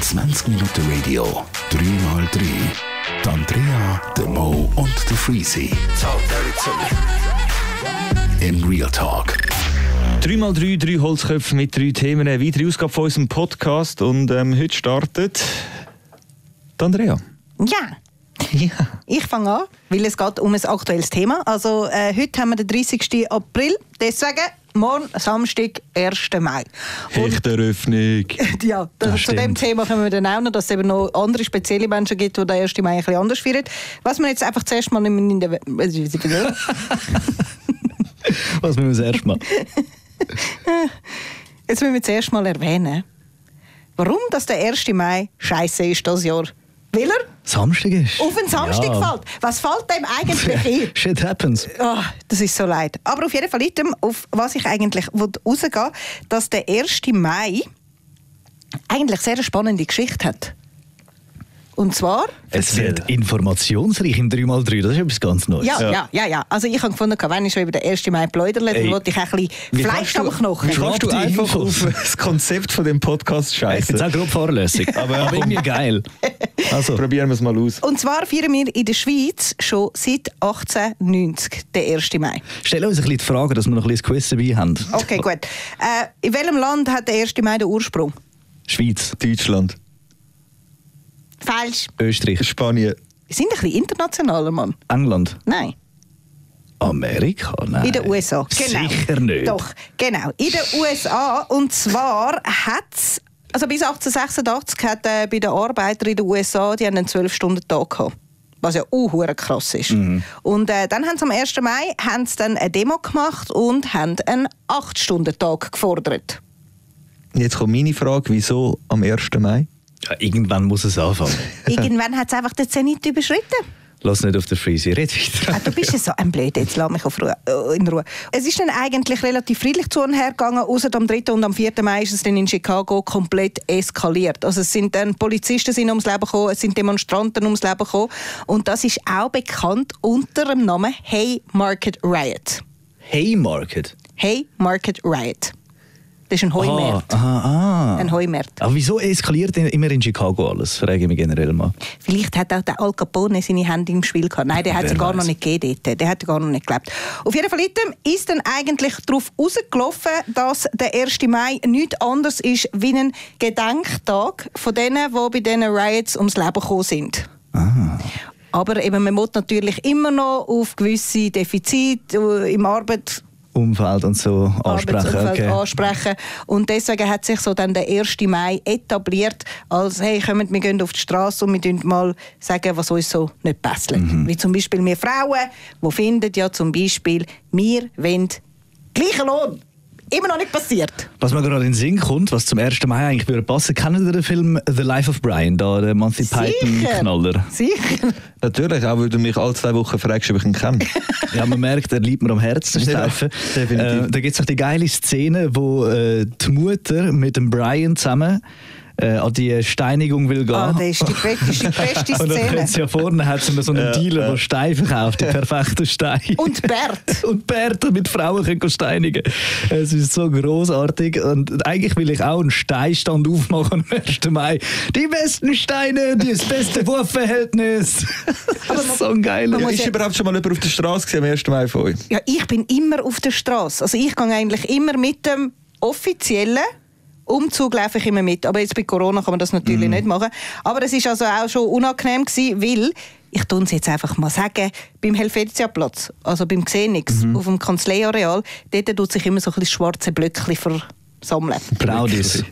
20 Minuten Radio, 3x3. Die Andrea, der Mo und der Freezy. In Real Talk. 3x3, drei Holzköpfe mit drei Themen. Eine weitere Ausgabe von unserem Podcast. Und ähm, heute startet die Andrea. Ja. Ich fange an, weil es geht um ein aktuelles Thema. Also äh, heute haben wir den 30. April, deswegen morgen Samstag, 1. Mai. Hechteröffnung. ja, das, Das zu dem. Thema kommen wir dann auch noch, dass es eben noch andere spezielle Menschen gibt, die den 1. Mai ein bisschen anders feiern. Was wir jetzt einfach zuerst mal in der... Was müssen wir das erste Mal? Jetzt müssen wir zuerst mal erwähnen, warum das der 1. Mai scheiße ist das Jahr. Weil er Samstag ist. auf den Samstag Ja. fällt. Was fällt dem eigentlich ein? Shit happens. Ah, das ist so leid. Aber auf jeden Fall item, auf was ich eigentlich rausgehen will, dass der 1. Mai eigentlich sehr eine spannende Geschichte hat. Und zwar, Es wird informationsreich im 3x3, das ist etwas ganz Neues. ja, ja, ja, ja. Also ich habe gefunden, wenn ich schon über den 1. Mai pläudere, dann wollte ich auch ein bisschen Fleisch am Knochen. Wie kannst du einfach auf das Konzept von dem Podcast Ich finde es scheiße? auch grob fahrlässig, aber, aber irgendwie geil. Also, Probieren wir es mal aus. Und zwar feiern wir in der Schweiz schon seit 1890 den 1. Mai. stell uns ein bisschen die Frage, dass wir noch ein bisschen das Quiz dabei haben. Okay, gut. Äh, in welchem Land hat der 1. Mai den Ursprung? Schweiz, Deutschland, Falsch. Österreich, Spanien. Wir sind ein bisschen internationaler, Mann. England, Nein. Amerika, nein. In den USA. Sicher nicht. Doch, genau. In den USA. Und zwar hat es, also bis 1886 hat äh, bei den Arbeitern in den USA, die haben einen 12-Stunden-Tag gehabt. Was ja auch krass ist. Mhm. Und äh, dann haben sie am 1. Mai haben sie dann eine Demo gemacht und haben einen 8-Stunden-Tag gefordert. Jetzt kommt meine Frage, wieso am 1. Mai? Ja, irgendwann muss es anfangen. Irgendwann hat es einfach den Zenit überschritten. Lass nicht auf der Freeze, red weiter. Ah, du bist ja so ein Blöd, jetzt lass mich auf Ruhe, äh, in Ruhe. Es ist dann eigentlich relativ friedlich zu und her gegangen, außer am 3. und am 4. Mai ist es dann in Chicago komplett eskaliert. Also es sind dann Polizisten sind ums Leben gekommen, es sind Demonstranten ums Leben gekommen und das ist auch bekannt unter dem Namen Haymarket Riot. Haymarket. Haymarket Riot. Das ist ein Heumarkt. Aha, aha. Ein Heumarkt. Aber wieso eskaliert immer in Chicago alles? Frage ich mich generell mal. Vielleicht hat auch der Al Capone seine Hände im Spiel gehabt. Nein, der hat sie gar noch nicht gegeben dort. Der hat gar noch nicht gelebt. Auf jeden Fall ist dann eigentlich darauf rausgelaufen, dass der 1. Mai nichts anderes ist wie ein Gedenktag von denen, die bei diesen Riots ums Leben gekommen sind. Aber eben, man muss natürlich immer noch auf gewisse Defizite äh, im Arbeit Umfeld und so ansprechen. Okay. ansprechen. Und deswegen hat sich so dann der 1. Mai etabliert, als hey, kommt, wir gehen auf die Straße und wir mal sagen, was uns so nicht passt. Mhm. Wie zum Beispiel wir Frauen, die finden ja zum Beispiel, wir wollen gleichen Lohn. Immer noch nicht passiert. Was mir gerade in den Sinn kommt, was zum 1. Mai eigentlich würde passen, kennen Sie den Film The Life of Brian, da der Monty Python-Knaller? Sicher. Natürlich, auch weil du mich alle zwei Wochen fragst, ob ich ihn kenne. Ja, man merkt, er liegt mir am Herzen, Steifen. definitiv. Äh, da gibt es auch die geile Szene, wo äh, die Mutter mit dem Brian zusammen äh, an die Steinigung will gehen. Ah, das ist die beste, das ist die beste Und dann Szene. hat sie ja vorne hat sie so einen Dealer, der Steine verkauft, die perfekten Steine. Und Bert. Und Bärte mit Frauen können steinigen. Es ist so großartig und eigentlich will ich auch einen Steinstand aufmachen am 1. Mai. Die besten Steine, das beste Wurfverhältnis. Das ist so ein geiler. Muss ist ja- überhaupt schon mal jemand auf der Straße am 1. Mai von euch? Ja, ich bin immer auf der Straße. Also ich gehe eigentlich immer mit dem offiziellen Umzug laufe ich immer mit. Aber jetzt bei Corona kann man das natürlich nicht machen. Aber es ist also auch schon unangenehm gewesen, weil ich tue es jetzt einfach mal sagen, beim Helvetiaplatz, also beim Xenix, auf dem Kanzleiareal, dort tut sich immer so ein schwarze Blöckchen versammeln. Traudis.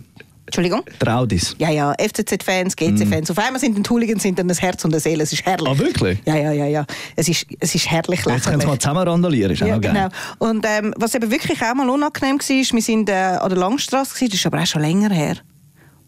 Entschuldigung? Traudis. Ja, ja, FCZ-Fans, GC-Fans. Auf einmal sind die Hooligans sind dann ein Herz und eine Seele. Es ist herrlich. Ah, wirklich? Ja, ja, ja, ja. Es ist, es ist herrlich Jetzt können lächerlich. mal zusammen randalieren, ist auch Ja, noch geil. genau. Und ähm, was eben wirklich auch mal unangenehm war, wir sind äh, an der Langstrasse, gewesen, das ist aber auch schon länger her.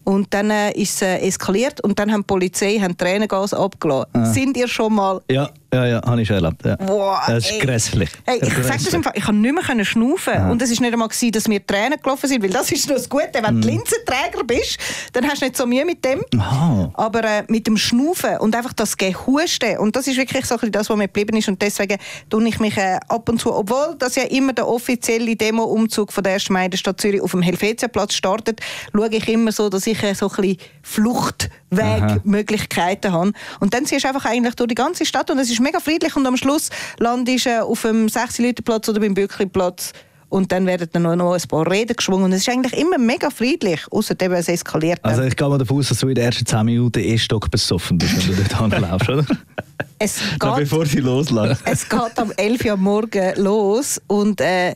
Und dann äh, ist es äh, eskaliert und dann haben die Polizei haben Tränengas abgelassen. Sind ihr schon mal Ja, ja, Ja, ja, habe ich schon erlebt. Ja. Boah, das ist ey. grässlich. Hey, ich sag das einfach, ich konnte nicht mehr schnaufen. Und es ist nicht einmal gewesen, dass mir Tränen gelaufen sind, weil das ist noch das Gute. Wenn du Linsenträger bist, dann hast du nicht so Mühe mit dem. Aha. Aber äh, mit dem Schnaufen und einfach das Gehusten. Und das ist wirklich so ein das, was mir geblieben ist. Und deswegen tue ich mich äh, ab und zu, obwohl das ja immer der offizielle Demo-Umzug von der 1. Mai der Stadt Zürich auf dem Helvetiaplatz startet, schaue ich immer so, dass ich äh, so ein bisschen Fluchtwegmöglichkeiten habe. Und dann ziehst du einfach eigentlich durch die ganze Stadt und es ist mega friedlich und am Schluss landest du äh, auf dem 6 Platz oder beim Bückli-Platz und dann werden dann noch, ein paar Reden geschwungen und es ist eigentlich immer mega friedlich, außer eben es eskaliert. Also ich gehe mal davon aus, dass du in den ersten 10 Minuten eh stock besoffen bist, wenn du dort anlaufst, oder? es geht bevor sie loslässt. Es geht am 11 Uhr am Morgen los und äh,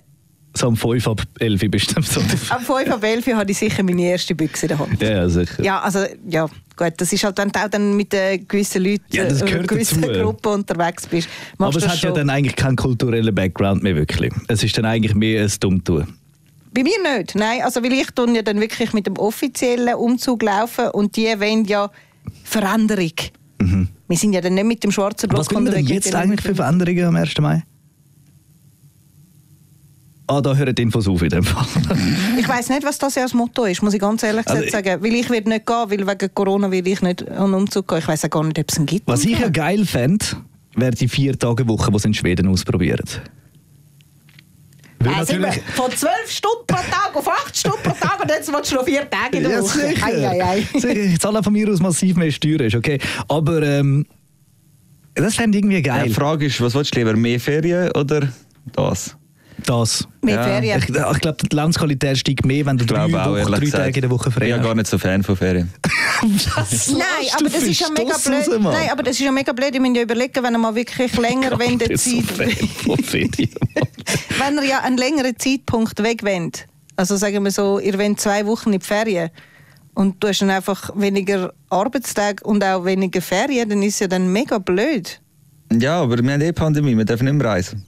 So um 5 ab 11 bist du am Sonntag. am 5 ab 11 Uhr habe ich sicher meine erste Büchse in der Hand. Ja, ja, sicher. Ja, also ja, gut, das ist halt, wenn du auch dann mit äh, gewissen Leuten, Ja, äh, gewissen dazu. Gruppen unterwegs bist. Aber es hat ja schon. dann eigentlich keinen kulturellen Background mehr wirklich. Es ist dann eigentlich mehr ein Dummtun. Bei mir nicht, nein, also weil ich tue ja dann wirklich mit dem offiziellen Umzug laufen und die wollen ja Veränderung. Wir sind ja dann nicht mit dem schwarzen Block Mhm. Was man denn jetzt eigentlich für Veränderungen am 1. Mai? Ah, da hören die Infos auf in dem Fall. Ich weiß nicht, was das ja als Motto ist, muss ich ganz ehrlich Also gesagt sagen. Weil ich werde nicht gehen, weil wegen Corona will ich nicht an Umzug gehen. Ich weiß auch gar nicht, ob es einen gibt. Was ich ja geil fände, wäre die vier Tage Woche, die sie in Schweden ausprobieren. Weil wir natürlich, von 12 Stunden pro Tag auf 8 Stunden pro Tag und jetzt willst du noch 4 Tage in der ja, Woche. sicher. Ei, ei, ei. sicher. Ich zahle von mir aus massiv mehr Steuern, ist okay. Aber ähm, das fände ich irgendwie Ja, geil. die Frage ist, was willst du lieber, mehr Ferien oder das? Das. Mehr Ja. Ferien. Ich, ich glaube, die Lebensqualität steigt mehr, wenn du drei, auch, Wochen, drei. Tage in der Woche frei Ich bin hast. gar nicht so Fan von Ferien. Was Nein, aber das für ist ja mega blöd. raus? Nein, aber das ist ja mega blöd. Ich muss ja überlegen, wenn er mal wirklich länger wenn der Ich bin so Zeit, Fan von Ferien, Mann. wenn er ja einen längeren Zeitpunkt weg wollt. Also sagen wir so, ihr wollt zwei Wochen in die Ferien und du hast dann einfach weniger Arbeitstage und auch weniger Ferien, dann ist es ja dann mega blöd. Ja, aber wir haben eh Pandemie, wir dürfen nicht mehr reisen.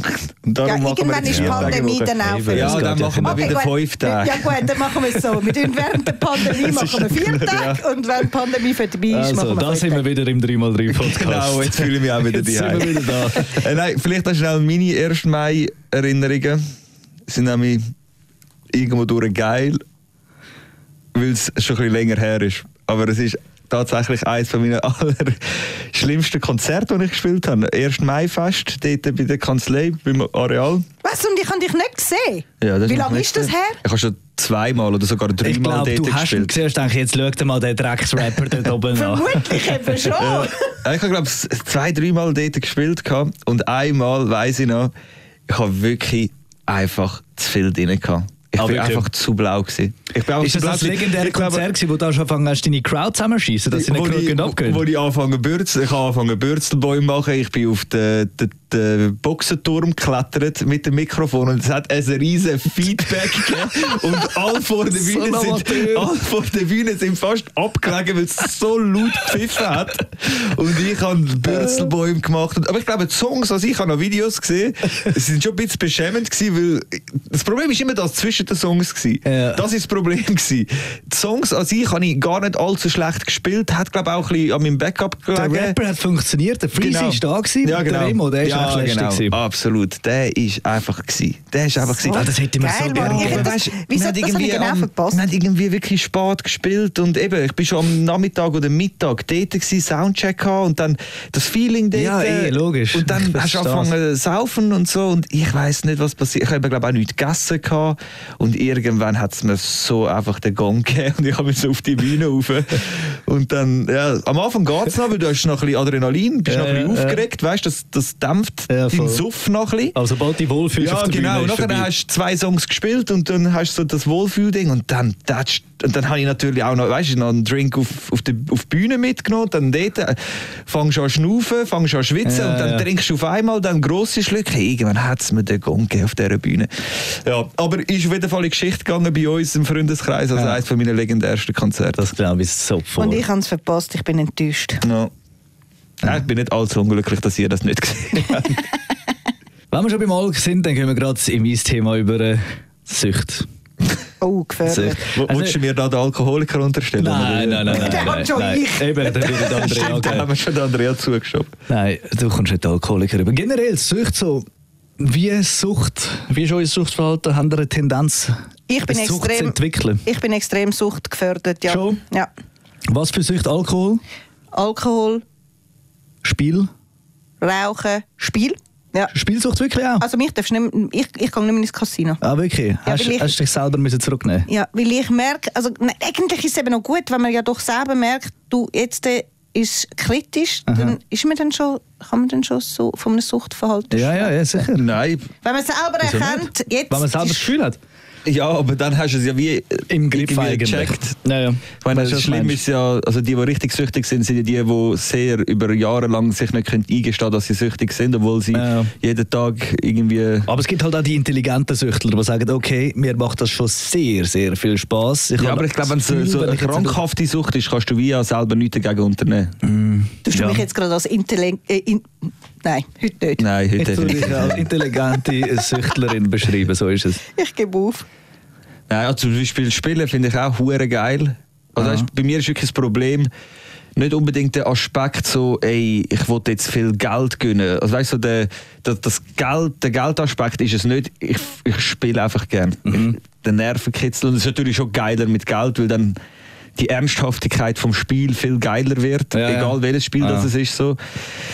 Punkt. Und darum Ja, machen wir irgendwann jetzt ist vier Pandemie Tage dann auch für Ja, dann machen wir ja wieder gut. fünf Tage. Ja gut, dann machen wir es so. Wir tun während der Pandemie machen wir vier Tage und wenn die Pandemie vorbei ist, Also, machen wir da sind wir wieder im 3x3-Podcast. Genau, jetzt fühle ich mich auch wieder Jetzt sind wir wieder da. Äh, nein, vielleicht noch schnell meine 1. Mai-Erinnerungen. sind nämlich irgendwo durch geil, weil es schon ein bisschen länger her ist. Aber es ist tatsächlich eines von meinen allerschlimmsten Konzerte, die ich gespielt habe. 1. Mai-Fest, dort bei der Kanzlei, beim Areal. Was? Und ich habe dich nicht gesehen? Ja, das Wie lange ist das her? Ich habe schon zweimal oder sogar Ich dreimal glaube, dort du hast ihn gespielt. gesehen und denkst, jetzt schau dir mal den Drecksrapper dort oben an. Vermutlich eben schon. Ja, ich habe glaube zwei, dreimal dort gespielt und einmal weiß ich noch, ich habe wirklich einfach zu viel drin gehabt. Ich Ah, bin wirklich? einfach zu blau gewesen. Ich bin Ist das das legendäre Ich Konzert, gewesen, wo du angefangen hast, deine Crowd zusammenschießen, dass sie nicht genug abgehen? wo ich anfangen Bürzel, ich habe angefangen Bürzelbäume machen, ich bin auf den, den, den Boxenturm geklettert mit dem Mikrofon und es hat ein riesen Feedback gegeben und alle vor der Bühne sind, alle vor der Bühne sind fast abgelegen, weil es so laut gepfiffen hat und ich habe Bürzelbäume gemacht. Aber ich glaube, die Songs, also ich habe noch Videos gesehen, es sind schon ein bisschen beschämend gewesen, weil das Problem ist immer das zwischen den Songs gewesen. Ja. Das ist das Problem gewesen. Die Songs an sich habe ich gar nicht allzu schlecht gespielt, hat glaube auch ein bisschen an meinem Backup Der gelegen. Rapper hat funktioniert, der Freezy Genau. ist da gewesen, ja, genau. der Remo, der ist ja, lästig genau. gewesen. Absolut, der ist einfach gewesen. Der ist einfach gewesen. Ah, das hätte man Geil, so gerne aber das- weisst, wieso- wir haben das ich genau am- verpasst. Wir haben irgendwie wirklich spät gespielt und eben, ich bin schon am Nachmittag oder Mittag dort gewesen, Soundcheck gehabt und dann das Feeling dort. Ja, eh, logisch. Und dann Ich hast du angefangen zu saufen und so und ich weiß nicht, was passiert. Ich habe glaube auch nichts gegessen gehabt und irgendwann hat es mir so einfach den Gong gegeben und ich habe mich so auf die Bühne rauf. Und dann, ja, am Anfang geht es noch, weil du hast noch ein bisschen Adrenalin, bist Ja, noch ein bisschen ja, aufgeregt, weißt du, das, das dämpft Ja, voll. deinen Suff noch ein bisschen. Also sobald du wohlfühlst Ja, auf der genau. Bühne, nachher vorbei. hast du zwei Songs gespielt und dann hast du so das Wohlfühlding und dann und dann habe ich natürlich auch noch, weißt du, noch einen Drink auf, auf, die, auf die Bühne mitgenommen. Dann dort äh, fangst du an zu schnaufen, fangst du an zu schwitzen Ja, und dann ja. trinkst du auf einmal dann grosse Schlücke. Hey, irgendwann hat es mir den Gong gegeben auf dieser Bühne. Ja, aber ist auf jeden Fall in die Geschichte gegangen bei uns im Freundeskreis als Ja. eines von meinen legendärsten Konzerte. Das glaube ich so voll. Und ich habe es verpasst, ich bin enttäuscht. Ja. Ja, ich bin nicht allzu unglücklich, dass ihr das nicht gesehen habt. Wenn wir schon beim Alk sind, dann gehen wir gerade in mein Thema über äh, Sucht. Oh, gefährlich. Also- Willst du mir da den Alkoholiker unterstellen? Nein, nein, nein, nein. Der hat nein, schon nein. ich. Eben, da würde der Andrea Stimmt, geben. haben wir schon den Andrea zugeschoben. Nein, du kommst nicht Alkoholiker über. Generell, Sucht so, wie Sucht, wie ist euer Suchtverhalten? Haben ihr eine Tendenz, Ich bin Sucht zu entwickeln? ich bin extrem suchtgefährdet, ja. Schon? Ja. Was für Sucht? Alkohol? Alkohol, Spiel? Rauchen, Spiel. Ja. Spielsucht wirklich auch? Also mich darfst du nicht, mehr- ich, ich gehe nicht mehr ins Casino. ah, wirklich? hast, weil ich- hast du dich selber müssen zurücknehmen Ja, weil ich merke, also nein, eigentlich ist es eben noch gut, wenn man ja doch selber merkt, du jetzt äh, ist kritisch, dann ist man dann schon, kann man dann schon so von einem Suchtverhalten Ja, ja, ja, sicher. Nein, Wenn man selber erkennt, nicht? jetzt Wenn man selber das ist- Gefühl hat. Ja, aber dann hast du es ja wie äh, Im Griff eigentlich. gecheckt. Ja, ja. Ich meine, das Schlimme ist ja, also die, die richtig süchtig sind, sind ja die, die sehr über Jahre lang sich nicht können eingestehen dass sie süchtig sind, obwohl sie Ja. jeden Tag irgendwie... Aber es gibt halt auch die intelligenten Süchtler, die sagen, okay, mir macht das schon sehr, sehr viel Spaß. Ja, aber ich glaube, wenn es so, so eine krankhafte Sucht ist, kannst du wie ja selber nichts dagegen unternehmen. Tust du Ja. mich jetzt gerade als Intellekt... Äh, in, nein, heute nicht. Nein, heute Jetzt würde ich definitiv als nicht. intelligente Süchtlerin beschreiben, so ist es. Ich gebe auf. Nein, ja, zum Beispiel Spielen finde ich auch hure geil. Also weißt, bei mir ist wirklich das Problem, nicht unbedingt der Aspekt so, ey, ich will jetzt viel Geld gewinnen. Also weißt du, der, der, das Geld, der Geldaspekt ist es nicht, ich, ich spiele einfach gern. Mhm. Ich, der Nervenkitzel. Und es ist natürlich schon geiler mit Geld, weil dann die Ernsthaftigkeit vom Spiel viel geiler wird, Ja, ja. egal welches Spiel Ah. das es ist. So.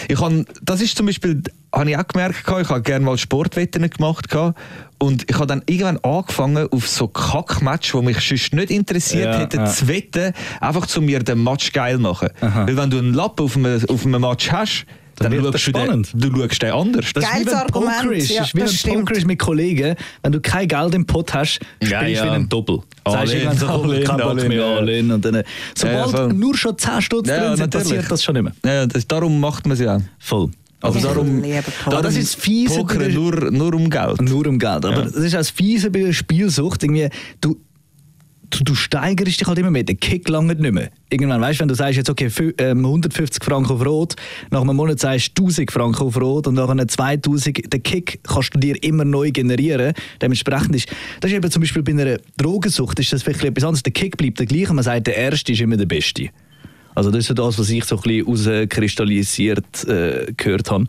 Ich han, das ist zum Beispiel, habe ich auch gemerkt, ich habe gerne mal Sportwetten gemacht und ich habe dann irgendwann angefangen, auf so Kackmatch, wo mich sonst nicht interessiert Ja, hätte, ja. zu wetten, einfach zu mir den Match geil machen. Aha. Weil wenn du einen Lappen auf einem, auf einem Match hast, Dann dann, wird das du, den, spannend. du schaust den anders. Das ist wie Geiles wenn Argument, Poker ist. ja, das ist wie das wenn. Poker ist mit Kollegen. Wenn du kein Geld im Pot hast, spielst Ja, du ja. wie ein Doppel. Sagst irgendwann so, kein Bock mehr, ja. all in. Und dann, äh, Ja, ja, sobald nur schon 10 Stunden Ja, drin sind, passiert das schon nicht mehr. Ja, das, darum macht man es ja auch. Voll. Also darum, darum Das ist Fiese bei Poker der- nur, nur um Geld. Nur um Geld. Aber Ja. das ist auch das Fiese bei der Spielsucht. Irgendwie, du, du, du steigerst dich halt immer mehr. Der Kick langt nicht mehr. Irgendwann, weißt du, wenn du sagst, jetzt, okay, fü- ähm, 150 Franken auf Rot, nach einem Monat sagst du 1000 Franken auf Rot und nach einem 2000, den Kick kannst du dir immer neu generieren. Dementsprechend ist, das ist eben zum Beispiel bei einer Drogensucht, ist das vielleicht etwas anderes. Der Kick bleibt der gleiche, man sagt, der Erste ist immer der Beste. Also das ist so das, was ich so ein bisschen rauskristallisiert äh, gehört habe.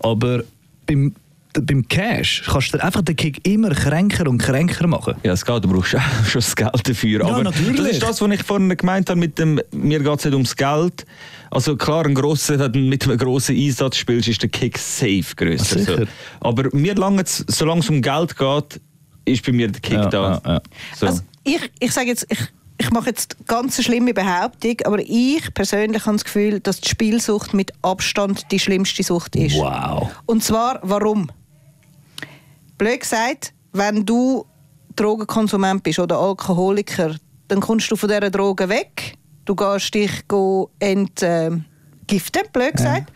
Aber beim, beim Cash kannst du einfach den Kick immer kränker und kränker machen. Ja, es geht, du brauchst auch schon das Geld dafür. Ja, Aber natürlich. das ist das, was ich vorhin gemeint habe mit dem, mir geht es nicht ums Geld. Also klar, ein grosser, wenn du mit einem grossen Einsatz spielst, ist der Kick safe grösser. Sicher. So. Aber mir lange, solange es um Geld geht, ist bei mir der Kick Ja, da. ja, ja. So. Also ich, ich sage jetzt, ich, ich mache jetzt ganz eine schlimme Behauptung, aber ich persönlich habe das Gefühl, dass die Spielsucht mit Abstand die schlimmste Sucht ist. Wow. Und zwar, warum? Blöd gesagt, wenn du Drogenkonsument bist oder Alkoholiker, dann kommst du von dieser Droge weg. Du gehst dich go entgiften, blöd gesagt.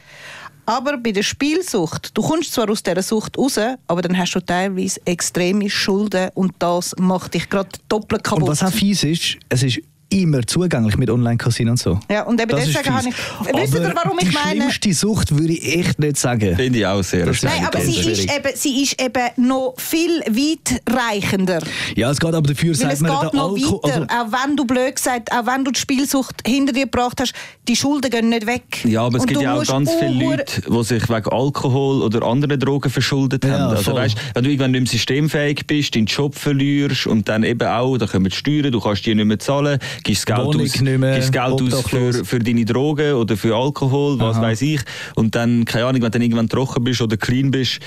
Aber bei der Spielsucht, du kommst zwar aus dieser Sucht raus, aber dann hast du teilweise extreme Schulden und das macht dich gerade doppelt kaputt. Und was auch fies ist, es ist immer zugänglich mit Online-Casino und so. Ja, und eben Das deswegen habe ich... Wisst ihr, Aber warum ich die meine... schlimmste Sucht würde ich echt nicht sagen. Finde ich auch sehr. Das Nein, aber sie ist, eben, sie ist eben noch viel weitreichender. Ja, es geht aber dafür, sagt es man, geht der noch weiter. Also, auch wenn du blöd gesagt, auch wenn du die Spielsucht hinter dir gebracht hast, die Schulden gehen nicht weg. Ja, aber es Und gibt ja auch ganz viele Leute, die sich wegen Alkohol oder anderen Drogen verschuldet Ja, haben. Also weißt, wenn du irgendwann nicht mehr systemfähig bist, deinen Job verlierst und dann eben auch, da kommen die Steuern, du kannst die nicht mehr zahlen, gibst Geld Wohnung aus, nicht mehr, gibst Geld aus für, für deine Drogen oder für Alkohol, was weiß ich. Und dann, keine Ahnung, wenn du dann irgendwann trocken bist oder clean bist,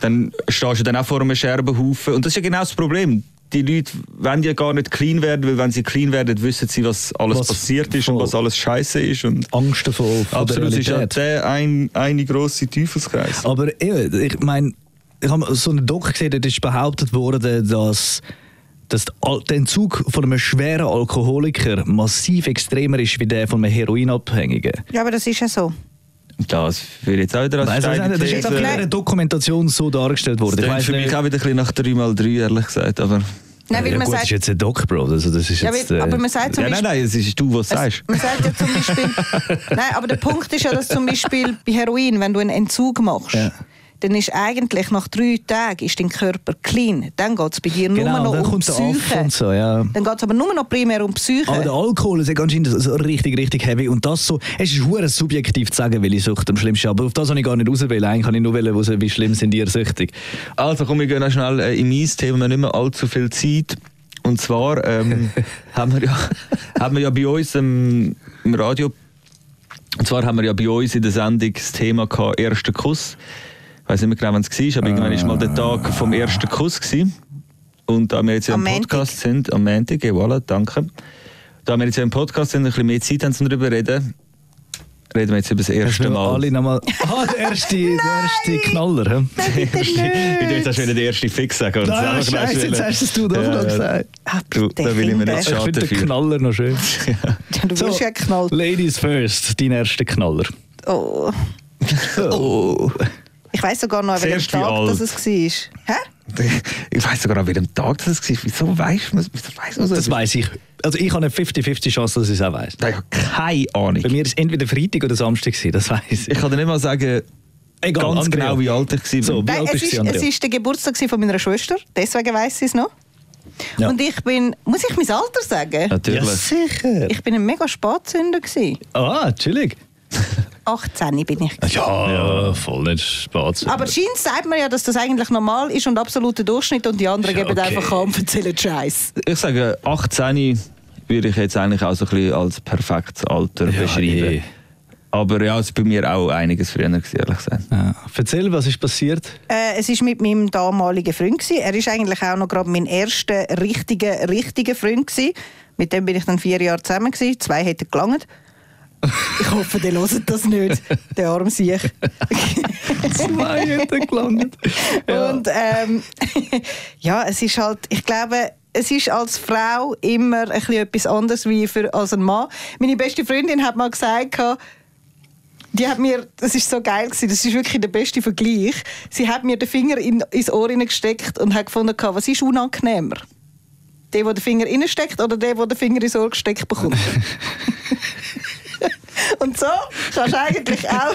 dann stehst du dann auch vor einem Scherbenhaufen. Und das ist ja genau das Problem. Die Leute wollen ja gar nicht clean werden, weil wenn sie clean werden, wissen sie, was alles Was passiert ist und was alles scheiße ist. Und Angst davor Absolut, ist ja der ein, eine grosse Teufelskreis. Aber ich meine, ich habe so einen Doc gesehen, dort ist behauptet worden, dass, dass der der Entzug von einem schweren Alkoholiker massiv extremer ist wie der von einem Heroinabhängigen. Ja, aber das ist ja so. Das wird jetzt auch wieder als meine? das ist jetzt auch in einer Dokumentation so dargestellt worden. Das Ich weiss für mich nicht- auch wieder ein bisschen nach 3x3, ehrlich gesagt. Aber, Nein, weil ja, man gut, das sagt, ist jetzt ein Doc, Bro. Also das ist ja, jetzt, weil, äh, aber man sagt zum ja, nein, Beispiel... nein, es ist du, was du Es, sagst. man sagt ja zum Beispiel, nein, aber der Punkt ist ja, dass zum Beispiel bei Heroin, wenn du einen Entzug machst, Ja. Dann ist eigentlich nach drei Tagen ist dein Körper clean. Dann geht es bei dir nur Genau, noch dann um kommt Psyche. und so, ja. Dann geht es aber nur noch primär um Psyche. Aber der Alkohol ist ja anscheinend so richtig, richtig heavy. Und das so, es ist hure subjektiv zu sagen, welche Sucht am schlimmsten ist. Aber auf das habe ich gar nicht auswählen. Eigentlich kann ich nur wählen, wissen, wie schlimm sind ihr süchtig. Also komm, wir gehen noch schnell äh, in mein Thema, wir haben nicht mehr allzu viel Zeit. Und zwar ähm, haben, wir ja, haben wir ja bei uns ähm, im Radio, und zwar haben wir ja bei uns in der Sendung das Thema gehabt, erster Kuss. Ich weiß nicht mehr genau, wann es war, aber irgendwann war mal der Tag vom ersten Kuss. Gewesen. Und da wir jetzt ja im. Podcast sind, am Montag, ja, voilà, danke. Da wir jetzt ja im Podcast sind, ein bisschen mehr Zeit haben, um darüber zu reden, reden wir jetzt über das erste wir Mal. alle nochmal. Ah, der erste, der erste Knaller. hä? Nein, bitte Ich will jetzt nicht. wieder den ersten Fix sagen. und Nein, Scheiße, jetzt hast es du doch noch gesagt. Ah, Du, da will ich mir nicht Ich schade finde den. Knaller noch schön. Du wirst ja geknallt. Ladies first, dein erster Knaller. Oh. Oh. Ich weiß sogar noch, an welchem Tag alt. das es war. Hä? Ich weiß sogar, an welchem Tag das war. Wieso weißt du wieso weiss man Das weiß ich. Also ich habe eine 50-50 Chance, dass ich es auch weiß. Ich habe keine Ahnung. Bei mir war es entweder Freitag oder Samstag, das weiß ich. Ich kann dir nicht mal sagen, Egal, ganz Andrea. genau, wie alt ich war. So, Wie Nein, alt es ist, es ist der Geburtstag von meiner Schwester, deswegen weiß ich es noch. Ja. Und ich bin, muss ich mein Alter sagen? Natürlich. Ja, sicher. Ich bin ein mega Spatzünder gewesen. Ah, chillig. 18 bin ich. Ja, voll nicht Spaß. Aber scheint sagt man ja, dass das eigentlich normal ist und absoluter Durchschnitt und die anderen Ja, geben okay. einfach an und erzählen Scheiß. Ich sage, 18 würde ich jetzt eigentlich auch so ein bisschen als perfektes Alter Ja, beschreiben. eh. Aber ja, es war bei mir auch einiges früher, gewesen, ehrlich gesagt. Ja. Erzähl, was ist passiert? Äh, es ist mit meinem damaligen Freund gewesen. Er ist eigentlich auch noch gerade mein erster richtiger richtiger Freund gewesen. Mit dem bin ich dann vier Jahre zusammen gewesen. Zwei hätten gelangt. Ich hoffe, der hört das nicht, der arme Sieg. Zwei hätten gelangt. Ja. Und ähm, ja, es ist halt, ich glaube, es ist als Frau immer ein bisschen etwas anderes wie für, als ein Mann. Meine beste Freundin hat mal gesagt, die hat mir, das ist so geil gewesen, das ist wirklich der beste Vergleich. Sie hat mir den Finger in, ins Ohr gesteckt und hat gefunden, was ist unangenehmer? Der, der den Finger reinsteckt oder der, der den Finger ins Ohr gesteckt bekommt? und so kannst du eigentlich auch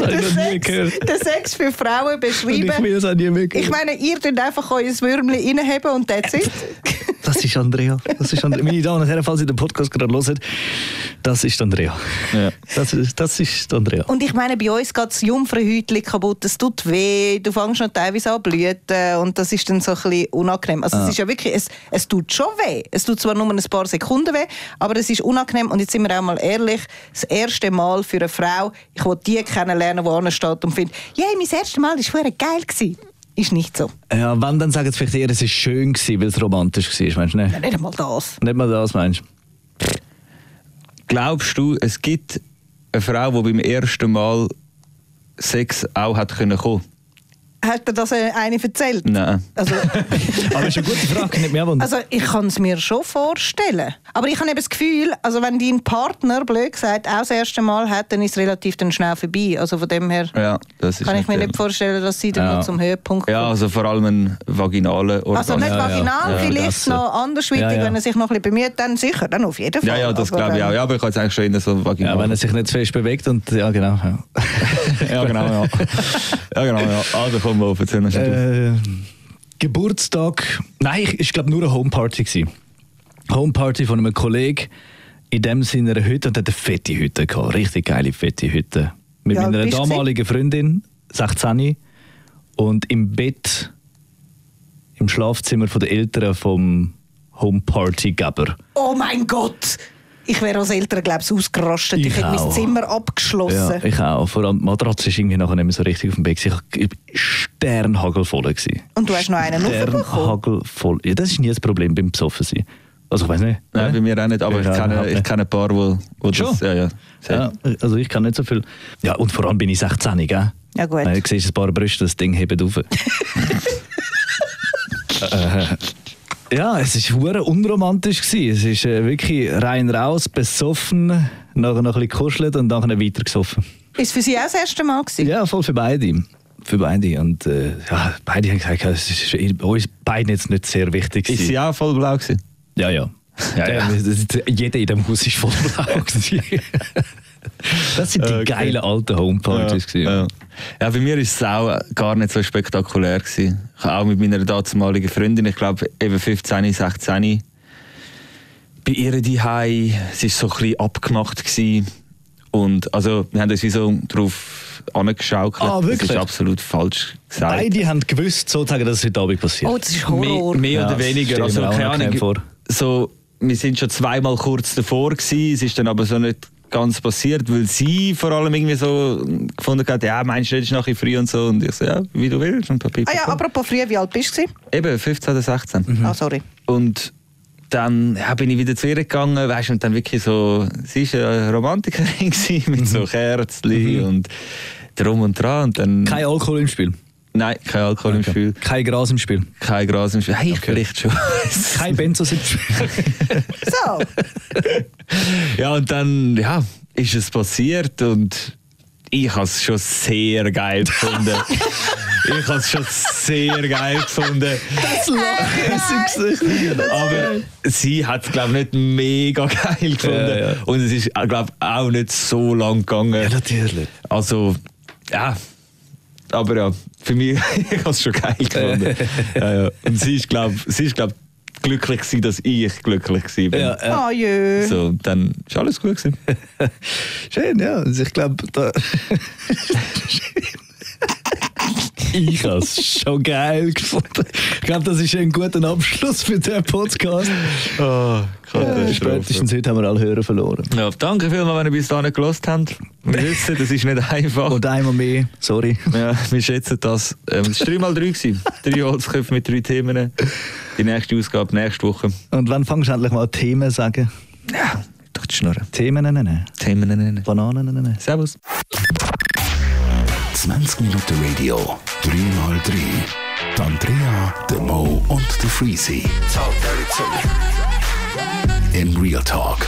den Sex, den Sex für Frauen Und ich beschreiben. will es auch nie mehr gehört. Ich meine, ihr könnt einfach euer Würmchen reinheben und that's it. Das ist Andrea. Das ist Andrea. Meine Damen und Herren, falls ihr den Podcast gerade hört, das ist Andrea. Ja. Das ist, das ist Andrea. Und ich meine, bei uns geht das Jungfrauhäutchen kaputt, es tut weh, du fängst noch teilweise an zu blüten und das ist dann so ein bisschen unangenehm. Also es ist ja wirklich, es, es tut schon weh. Es tut zwar nur ein paar Sekunden weh, aber es ist unangenehm und jetzt sind wir auch mal ehrlich, das erste Mal für eine Frau, ich will die kennenlernen, die vorne steht und findet, yeah, mein erstes Mal war vorher geil. Gewesen. Ist nicht so. Ja, wenn, dann sagen sie vielleicht eher, es war schön, gewesen, weil es romantisch war, meinst du nicht? Ja, nicht einmal das. Nicht mal das, meinst du? Glaubst du, es gibt eine Frau, die beim ersten Mal Sex auch hat können kommen? Hat dir das äh, eine erzählt? Nein. Also, Aber das ist eine gute Frage, nicht mehr wundern. Also ich kann es mir schon vorstellen. Aber ich habe eben das Gefühl, also wenn dein Partner, blöd gesagt, auch das erste Mal hat, dann ist es relativ dann schnell vorbei. Also von dem her Ja, das ist kann ich mir nicht vorstellen, dass sie dann Ja. noch zum Höhepunkt Ja, kommt. also vor allem ein vaginalen Organ. Also nicht Ja, ja. vaginal, Ja, vielleicht das, noch andersweitig, ja, ja. wenn er sich noch ein bisschen bemüht, dann sicher, dann auf jeden Fall. ja, ja, das Aber glaube ich auch. Ja, aber ich habe jetzt eigentlich schon in so vaginal. ja, wenn er sich nicht zu fest bewegt und ja, genau. Ja. ja, genau, ja. ja, genau, ja. Also komm auf, schnell. Äh, Geburtstag. Nein, ich, ich glaube nur eine Homeparty gsi. Homeparty von einem Kollegen in dem Sinne einer Hütte und hat eine fette Hütte gehabt, richtig geile fette Hütte mit alt meiner damaligen Freundin 16 und im Bett im Schlafzimmer von der Eltern vom Homeparty-Geber. Oh mein Gott! Ich wäre als Eltern, glaube ich, ausgerastet. Ich, Ich hätte mein. Zimmer abgeschlossen. Ja, ich auch. Vor allem die Matratze ist irgendwie nachher nicht mehr so richtig auf dem Bett. gewesen. Ich war sternhagelvoll. gewesen. Und du hast noch einen? Sternhagelvoll. Ja, das ist nie das Problem beim Besoffensein. Also ich weiß nicht. Nein, bei mir auch nicht, aber ich Ja, kenne, ich kenne ein paar, wo, wo das... Schon? Ja, ja. Ja, also ich kann nicht so viel. Ja, und vor allem bin ich 16, gell? Ja, gut. Du siehst ein paar Brüste, das Ding hebt auf. äh, ja, es war hure unromantisch. Gewesen. Es ist äh, wirklich rein raus, besoffen, nachher noch ein bisschen gekuschelt und nachher weiter gesoffen. Ist für sie auch das erste Mal gewesen? Ja, voll für beide. Für beide. Und äh, ja, beide haben gesagt, es ist uns beiden jetzt nicht sehr wichtig. Ist sie auch voll blau gewesen? Ja, ja. Ja, ja. Jeder in dem Haus ist voll blau. das sind die Okay. geilen alten Homepartys. gewesen. Ja. Ja, bei mir war es auch gar nicht so spektakulär. Gewesen. Auch mit meiner damaligen Freundin, ich glaube eben 15, 16, bei ihr die Hai, es war so ein bisschen abgemacht. Gewesen. Und also, wir haben uns wie so darauf angeschaut. Ah, wirklich? Das ist absolut falsch gesagt. Beide haben gewusst, sozusagen, dass es heute Abend passiert. Oh, das ist Horror. Mehr, mehr Ja, oder weniger. Also, keine Ahnung. So, wir sind schon zweimal kurz davor gewesen. Es ist dann aber so nicht ganz passiert, weil sie vor allem irgendwie so gefunden hat, ja, meinst du, das ist nachher früh und so. Und ich so, ja, wie du willst. Und Ah ja, apropos früher, wie alt bist du? Eben, 15 oder 16. Mhm. Ah, sorry. Und dann ja, bin ich wieder zu ihr gegangen, weißt, und dann wirklich so, sie war eine Romantikerin gewesen, mit so Kerzchen und drum und dran. Und dann, Kein Alkohol im Spiel. Nein, kein Alkohol im Spiel, Kein Gras im Spiel. kein Gras im Spiel. Hey, vielleicht schon. Kein Benzos im Spiel. So, ja, und dann ja, ist es passiert und ich habe es schon sehr geil gefunden. ich habe es schon sehr geil gefunden. Das Lachen ist im Gesicht. Aber sie hat es, glaube ich, nicht mega geil gefunden. Ja, ja. Und es ist, glaube ich, auch nicht so lang gegangen. Ja, natürlich. Also, ja. Aber ja, für mich, ich habe es schon geil gefunden. ja, ja. Und sie ist, glaube ich, glaub, glücklich gewesen, dass ich glücklich bin. Ja, ja. ah jö. So, dann ist alles gut gewesen. Schön, ja. Also ich glaube, da. Ich habe es schon geil gefunden. Ich glaube, das ist ein guter Abschluss für den Podcast. Oh, Äh, spätestens heute haben wir alle Hörer verloren. Ja, danke vielmals, wenn ihr bis dahin gelost habt. Wir wissen, das ist nicht einfach. Und einmal mehr, sorry. Ja, wir schätzen das. Ähm, es war 3x3. gewesen. Drei Holzköpfe mit drei Themen. Die nächste Ausgabe nächste Woche. Und wann fangst du endlich mal an Themen zu sagen? Ja, doch die Schnurren. Themen nennen. Themen nennen. Bananen nennen. Servus. 20 Minuten Radio, 3x3. Die Andrea, der Mo und der Freezy. In Real Talk.